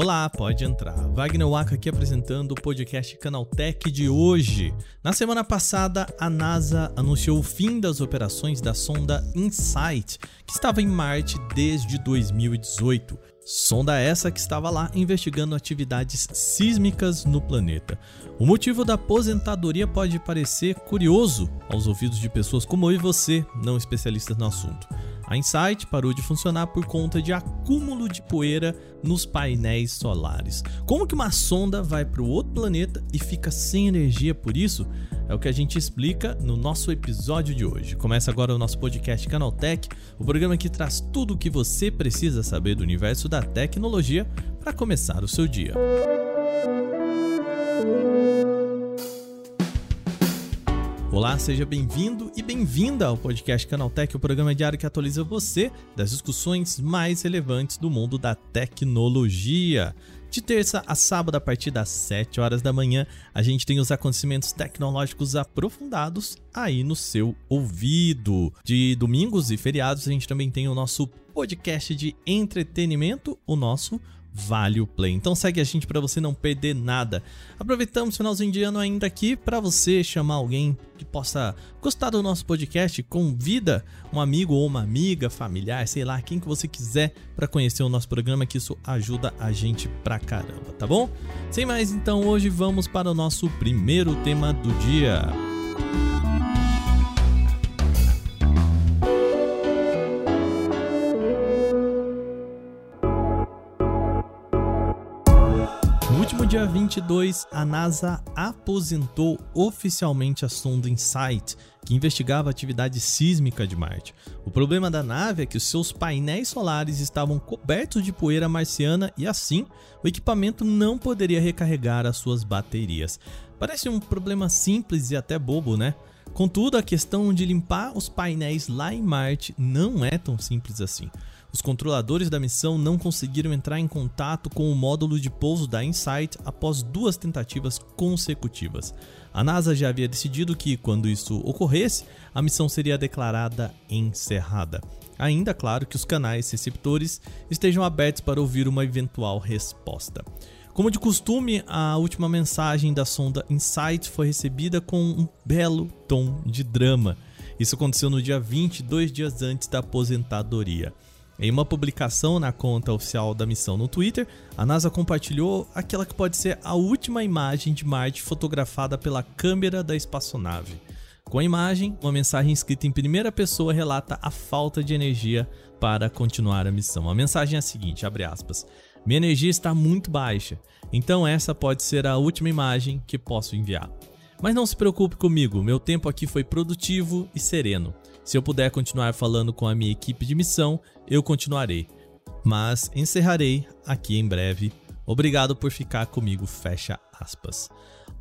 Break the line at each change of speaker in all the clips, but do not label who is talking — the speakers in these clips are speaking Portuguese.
Olá, pode entrar. Wagner Waka aqui apresentando o podcast Canaltech de hoje. Na semana passada, a NASA anunciou o fim das operações da sonda InSight, que estava em Marte desde 2018. Sonda essa que estava lá investigando atividades sísmicas no planeta. O motivo da aposentadoria pode parecer curioso aos ouvidos de pessoas como eu e você, não especialistas no assunto. A Insight parou de funcionar por conta de acúmulo de poeira nos painéis solares. Como que uma sonda vai para o outro planeta e fica sem energia por isso? É o que a gente explica no nosso episódio de hoje. Começa agora o nosso podcast Canaltech, o programa que traz tudo o que você precisa saber do universo da tecnologia para começar o seu dia. Olá, seja bem-vindo e bem-vinda ao podcast Canaltech, o programa diário que atualiza você das discussões mais relevantes do mundo da tecnologia. De terça a sábado, a partir das 7 horas da manhã, a gente tem os acontecimentos tecnológicos aprofundados aí no seu ouvido. De domingos e feriados, a gente também tem o nosso podcast de entretenimento, o nosso vale o play. Então segue a gente para você não perder nada. Aproveitamos o finalzinho de ano ainda aqui para você chamar alguém que possa gostar do nosso podcast, convida um amigo ou uma amiga, familiar, sei lá, quem que você quiser para conhecer o nosso programa, que isso ajuda a gente pra caramba, tá bom? Sem mais, então hoje vamos para o nosso primeiro tema do dia. Dia 22, a NASA aposentou oficialmente a sonda InSight, que investigava a atividade sísmica de Marte. O problema da nave é que os seus painéis solares estavam cobertos de poeira marciana e assim o equipamento não poderia recarregar as suas baterias. Parece um problema simples e até bobo, né? Contudo, a questão de limpar os painéis lá em Marte não é tão simples assim. Os controladores da missão não conseguiram entrar em contato com o módulo de pouso da InSight após duas tentativas consecutivas. A NASA já havia decidido que, quando isso ocorresse, a missão seria declarada encerrada. Ainda claro que os canais receptores estejam abertos para ouvir uma eventual resposta. Como de costume, a última mensagem da sonda InSight foi recebida com um belo tom de drama. Isso aconteceu no dia 20, dois dias antes da aposentadoria. Em uma publicação na conta oficial da missão no Twitter, a NASA compartilhou aquela que pode ser a última imagem de Marte fotografada pela câmera da espaçonave. Com a imagem, uma mensagem escrita em primeira pessoa relata a falta de energia para continuar a missão. A mensagem é a seguinte, aspas, Minha energia está muito baixa, então essa pode ser a última imagem que posso enviar. Mas não se preocupe comigo, meu tempo aqui foi produtivo e sereno. Se eu puder continuar falando com a minha equipe de missão, eu continuarei. Mas encerrarei aqui em breve. Obrigado por ficar comigo, fecha aspas.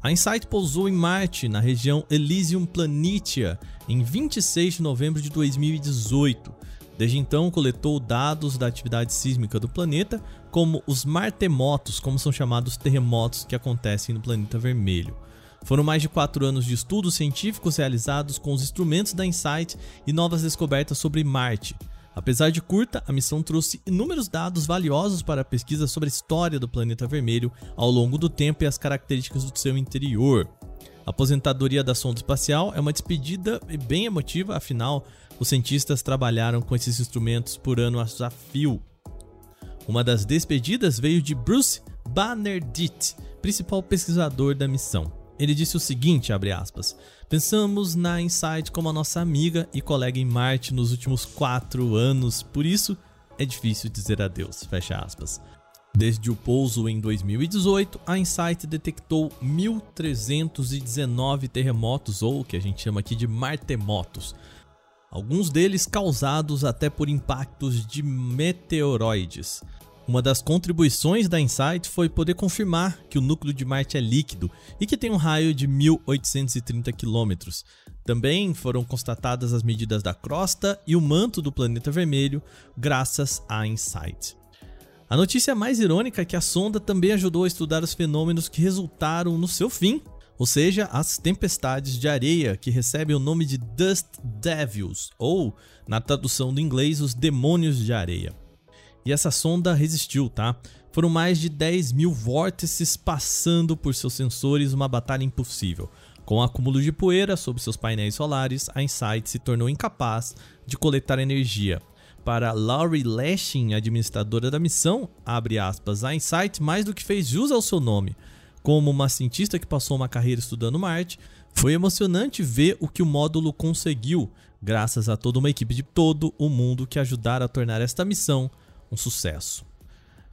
A Insight pousou em Marte, na região Elysium Planitia, em 26 de novembro de 2018. Desde então, coletou dados da atividade sísmica do planeta, como os martemotos, como são chamados os terremotos que acontecem no planeta vermelho. Foram mais de quatro anos de estudos científicos realizados com os instrumentos da InSight e novas descobertas sobre Marte. Apesar de curta, a missão trouxe inúmeros dados valiosos para a pesquisa sobre a história do planeta vermelho ao longo do tempo e as características do seu interior. A aposentadoria da sonda espacial é uma despedida bem emotiva, afinal, os cientistas trabalharam com esses instrumentos por ano a desafio. Uma das despedidas veio de Bruce Bannerditt, principal pesquisador da missão. Ele disse o seguinte, aspas, Pensamos na Insight como a nossa amiga e colega em Marte nos últimos quatro anos, por isso é difícil dizer adeus, fecha aspas. Desde o pouso em 2018, a Insight detectou 1.319 terremotos, ou o que a gente chama aqui de martemotos. Alguns deles causados até por impactos de meteoroides. Uma das contribuições da Insight foi poder confirmar que o núcleo de Marte é líquido e que tem um raio de 1830 km. Também foram constatadas as medidas da crosta e o manto do planeta vermelho, graças à Insight. A notícia mais irônica é que a sonda também ajudou a estudar os fenômenos que resultaram no seu fim. ou seja, as tempestades de areia que recebem o nome de Dust Devils, ou, na tradução do inglês, os demônios de areia. E essa sonda resistiu, tá? Foram mais de 10 mil vórtices passando por seus sensores, uma batalha impossível. Com o acúmulo de poeira sobre seus painéis solares, a InSight se tornou incapaz de coletar energia. Para Laurie Lashing, administradora da missão, abre aspas, a InSight mais do que fez jus ao seu nome como uma cientista que passou uma carreira estudando Marte, foi emocionante ver o que o módulo conseguiu, graças a toda uma equipe de todo o mundo que ajudaram a tornar esta missão um sucesso.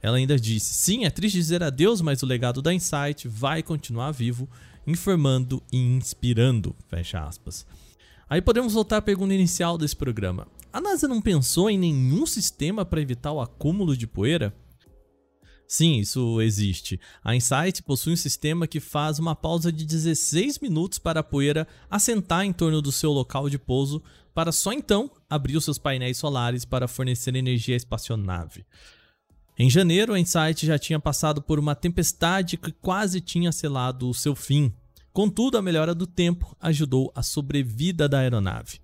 Ela ainda disse: Sim, é triste dizer adeus, mas o legado da Insight vai continuar vivo, informando e inspirando. Fecha aspas. Aí podemos voltar à pergunta inicial desse programa. A NASA não pensou em nenhum sistema para evitar o acúmulo de poeira? Sim, isso existe. A Insight possui um sistema que faz uma pausa de 16 minutos para a poeira assentar em torno do seu local de pouso, para só então abrir os seus painéis solares para fornecer energia à espaçonave. Em janeiro, a Insight já tinha passado por uma tempestade que quase tinha selado o seu fim. Contudo, a melhora do tempo ajudou a sobrevida da aeronave.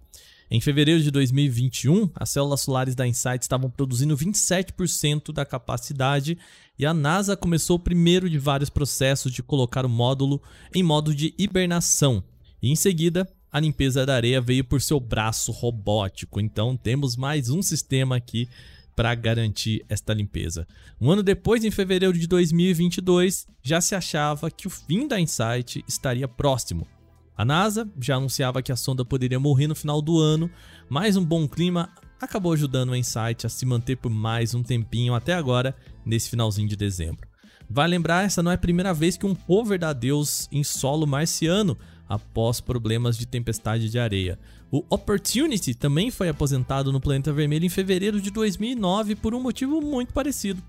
Em fevereiro de 2021, as células solares da Insight estavam produzindo 27% da capacidade e a NASA começou o primeiro de vários processos de colocar o módulo em modo de hibernação. E em seguida, a limpeza da areia veio por seu braço robótico. Então temos mais um sistema aqui para garantir esta limpeza. Um ano depois, em fevereiro de 2022, já se achava que o fim da Insight estaria próximo. A NASA já anunciava que a sonda poderia morrer no final do ano, mas um bom clima acabou ajudando o Insight a se manter por mais um tempinho até agora, nesse finalzinho de dezembro. Vai lembrar, essa não é a primeira vez que um rover dá adeus em solo marciano após problemas de tempestade de areia. O Opportunity também foi aposentado no planeta vermelho em fevereiro de 2009 por um motivo muito parecido.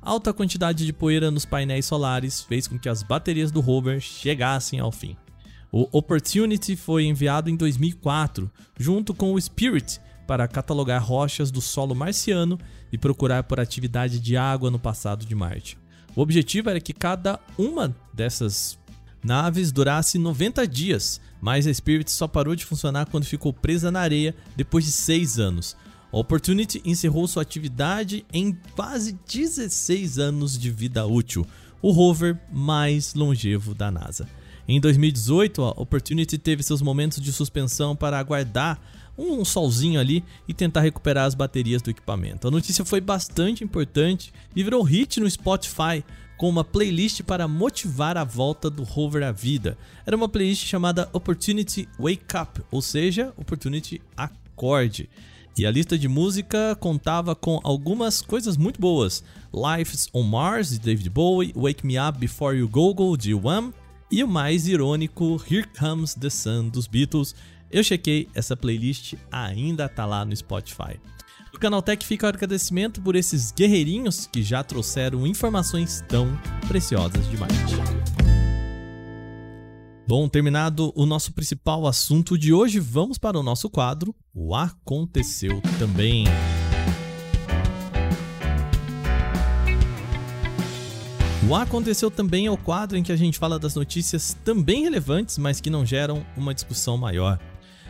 Alta quantidade de poeira nos painéis solares fez com que as baterias do rover chegassem ao fim. O Opportunity foi enviado em 2004, junto com o Spirit, para catalogar rochas do solo marciano e procurar por atividade de água no passado de Marte. O objetivo era que cada uma dessas naves durasse 90 dias, mas a Spirit só parou de funcionar quando ficou presa na areia depois de 6 anos. A Opportunity encerrou sua atividade em quase 16 anos de vida útil, o rover mais longevo da NASA. Em 2018, a Opportunity teve seus momentos de suspensão para aguardar um solzinho ali e tentar recuperar as baterias do equipamento. A notícia foi bastante importante e virou hit no Spotify com uma playlist para motivar a volta do rover à vida. Era uma playlist chamada Opportunity Wake Up, ou seja, Opportunity Acorde. E a lista de música contava com algumas coisas muito boas: Life's on Mars de David Bowie, Wake Me Up Before You Go Go de Wham, e o mais irônico, Here Comes the Sun dos Beatles. Eu chequei, essa playlist ainda tá lá no Spotify. O Canaltech fica o agradecimento por esses guerreirinhos que já trouxeram informações tão preciosas demais. Bom, terminado o nosso principal assunto de hoje, vamos para o nosso quadro O Aconteceu Também. O Aconteceu também é o quadro em que a gente fala das notícias também relevantes, mas que não geram uma discussão maior.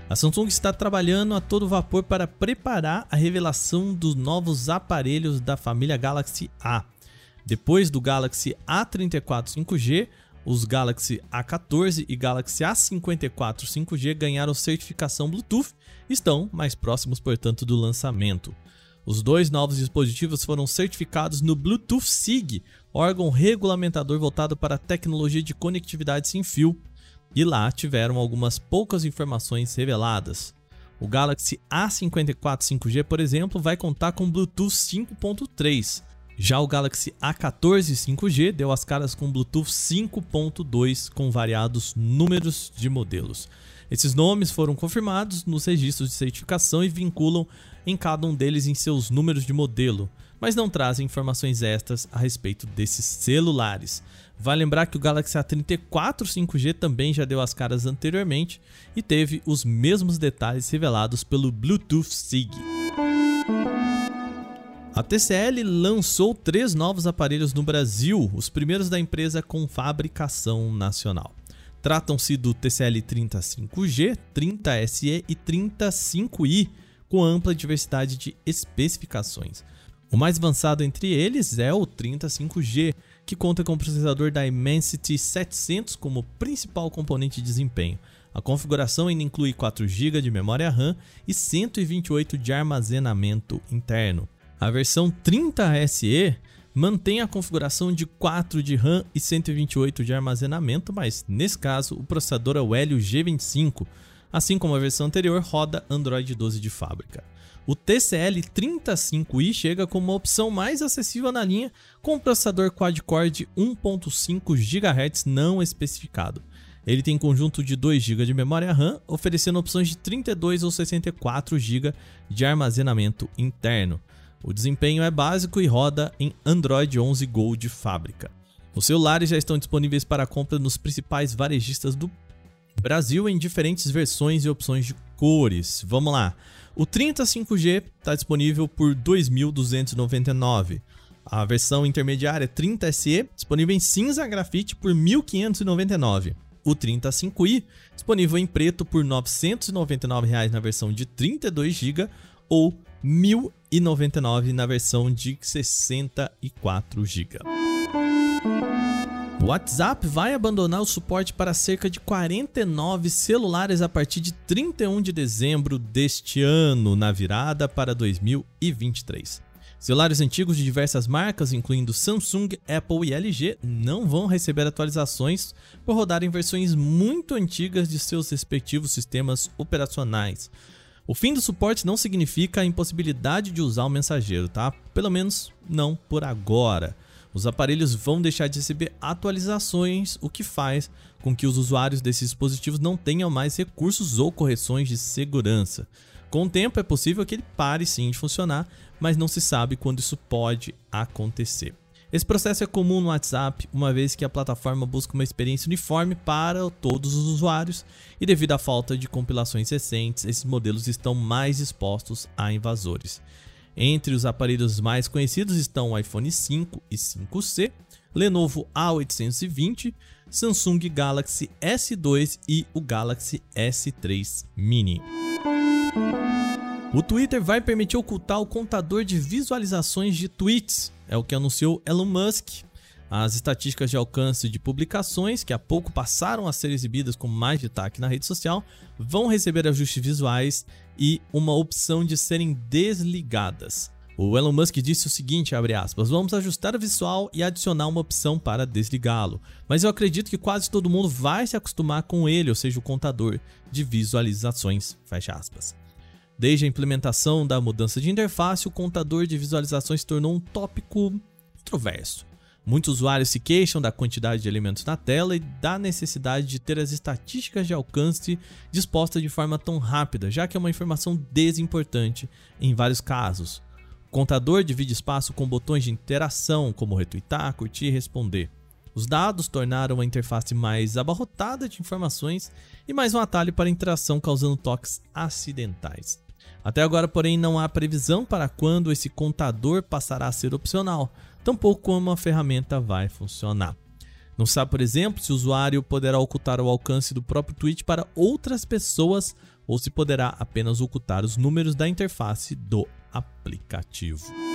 A Samsung está trabalhando a todo vapor para preparar a revelação dos novos aparelhos da família Galaxy A. Depois do Galaxy A34 5G, os Galaxy A14 e Galaxy A54 5G ganharam certificação Bluetooth e estão mais próximos, portanto, do lançamento. Os dois novos dispositivos foram certificados no Bluetooth SIG, órgão regulamentador voltado para a tecnologia de conectividade sem fio, e lá tiveram algumas poucas informações reveladas. O Galaxy A54 5G, por exemplo, vai contar com Bluetooth 5.3. Já o Galaxy A14 5G deu as caras com Bluetooth 5.2 com variados números de modelos. Esses nomes foram confirmados nos registros de certificação e vinculam em cada um deles em seus números de modelo, mas não trazem informações extras a respeito desses celulares. Vale lembrar que o Galaxy A34 5G também já deu as caras anteriormente e teve os mesmos detalhes revelados pelo Bluetooth SIG. A TCL lançou três novos aparelhos no Brasil, os primeiros da empresa com fabricação nacional. Tratam-se do TCL 35G, 30SE e 35i, com ampla diversidade de especificações. O mais avançado entre eles é o 35G, que conta com o processador da Dimensity 700 como principal componente de desempenho. A configuração ainda inclui 4 GB de memória RAM e 128 de armazenamento interno. A versão 30SE mantém a configuração de 4 de RAM e 128 de armazenamento, mas nesse caso o processador é o Helio G25, assim como a versão anterior roda Android 12 de fábrica. O TCL 35i chega como uma opção mais acessível na linha, com um processador quad-core de 1.5 GHz não especificado. Ele tem conjunto de 2 GB de memória RAM, oferecendo opções de 32 ou 64 GB de armazenamento interno. O desempenho é básico e roda em Android 11 Go de fábrica. Os celulares já estão disponíveis para compra nos principais varejistas do Brasil em diferentes versões e opções de cores. Vamos lá. O 35G está disponível por R$ 2.299. A versão intermediária 30SE, disponível em cinza grafite por R$ 1.599 o 35i, disponível em preto por R$ 999 na versão de 32 GB ou 1.099 na versão de 64 GB. O WhatsApp vai abandonar o suporte para cerca de 49 celulares a partir de 31 de dezembro deste ano, na virada para 2023. Celulares antigos de diversas marcas, incluindo Samsung, Apple e LG, não vão receber atualizações por rodarem versões muito antigas de seus respectivos sistemas operacionais. O fim do suporte não significa a impossibilidade de usar o mensageiro, tá? Pelo menos não por agora. Os aparelhos vão deixar de receber atualizações, o que faz com que os usuários desses dispositivos não tenham mais recursos ou correções de segurança. Com o tempo é possível que ele pare sim de funcionar, mas não se sabe quando isso pode acontecer. Esse processo é comum no WhatsApp, uma vez que a plataforma busca uma experiência uniforme para todos os usuários e, devido à falta de compilações recentes, esses modelos estão mais expostos a invasores. Entre os aparelhos mais conhecidos estão o iPhone 5 e 5C, Lenovo A820, Samsung Galaxy S2 e o Galaxy S3 Mini. O Twitter vai permitir ocultar o contador de visualizações de tweets, é o que anunciou Elon Musk. As estatísticas de alcance de publicações, que há pouco passaram a ser exibidas com mais destaque na rede social, vão receber ajustes visuais e uma opção de serem desligadas. O Elon Musk disse o seguinte, aspas, vamos ajustar o visual e adicionar uma opção para desligá-lo. Mas eu acredito que quase todo mundo vai se acostumar com ele, ou seja, o contador de visualizações, fecha aspas. Desde a implementação da mudança de interface, o contador de visualizações se tornou um tópico controverso. Muitos usuários se queixam da quantidade de elementos na tela e da necessidade de ter as estatísticas de alcance dispostas de forma tão rápida, já que é uma informação desimportante em vários casos. O contador divide espaço com botões de interação, como retweetar, curtir e responder. Os dados tornaram a interface mais abarrotada de informações e mais um atalho para interação, causando toques acidentais. Até agora, porém, não há previsão para quando esse contador passará a ser opcional, tampouco como a ferramenta vai funcionar. Não sabe, por exemplo, se o usuário poderá ocultar o alcance do próprio tweet para outras pessoas ou se poderá apenas ocultar os números da interface do aplicativo.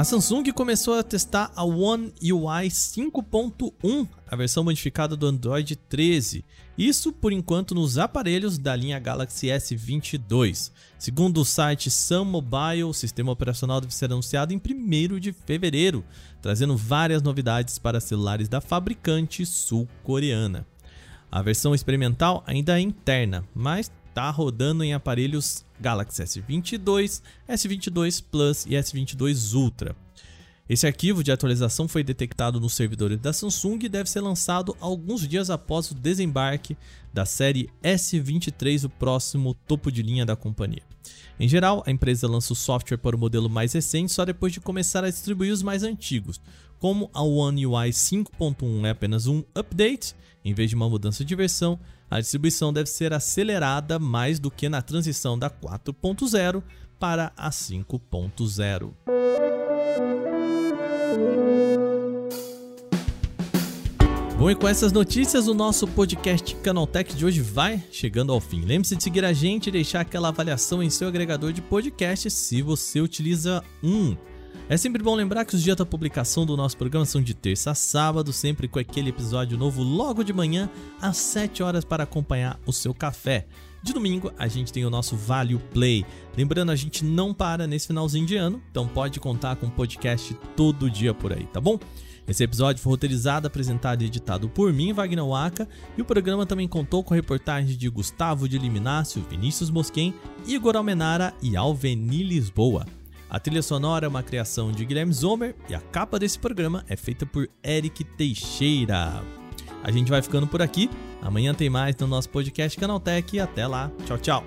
A Samsung começou a testar a One UI 5.1, a versão modificada do Android 13. Isso por enquanto nos aparelhos da linha Galaxy S22. Segundo o site Sun Mobile, o sistema operacional deve ser anunciado em 1 de fevereiro, trazendo várias novidades para celulares da fabricante sul-coreana. A versão experimental ainda é interna, mas está rodando em aparelhos Galaxy S22, S22 Plus e S22 Ultra. Esse arquivo de atualização foi detectado nos servidores da Samsung e deve ser lançado alguns dias após o desembarque da série S23, o próximo topo de linha da companhia. Em geral, a empresa lança o software para o modelo mais recente só depois de começar a distribuir os mais antigos. Como a One UI 5.1 é apenas um update, em vez de uma mudança de versão, a distribuição deve ser acelerada mais do que na transição da 4.0 para a 5.0. Bom, e com essas notícias, o nosso podcast Canaltech de hoje vai chegando ao fim. Lembre-se de seguir a gente e deixar aquela avaliação em seu agregador de podcast se você utiliza um. É sempre bom lembrar que os dias da publicação do nosso programa são de terça a sábado, sempre com aquele episódio novo logo de manhã, às 7 horas, para acompanhar o seu café. De domingo, a gente tem o nosso Value Play. Lembrando, a gente não para nesse finalzinho de ano, então pode contar com podcast todo dia por aí, tá bom? Esse episódio foi roteirizado, apresentado e editado por mim, Wagner Waka, e o programa também contou com reportagens de Gustavo de Liminácio, Vinícius Mosquen, Igor Almenara e Alveni Lisboa. A trilha sonora é uma criação de Guilherme Zomer e a capa desse programa é feita por Eric Teixeira. A gente vai ficando por aqui. Amanhã tem mais no nosso podcast Canaltech até lá. Tchau, tchau.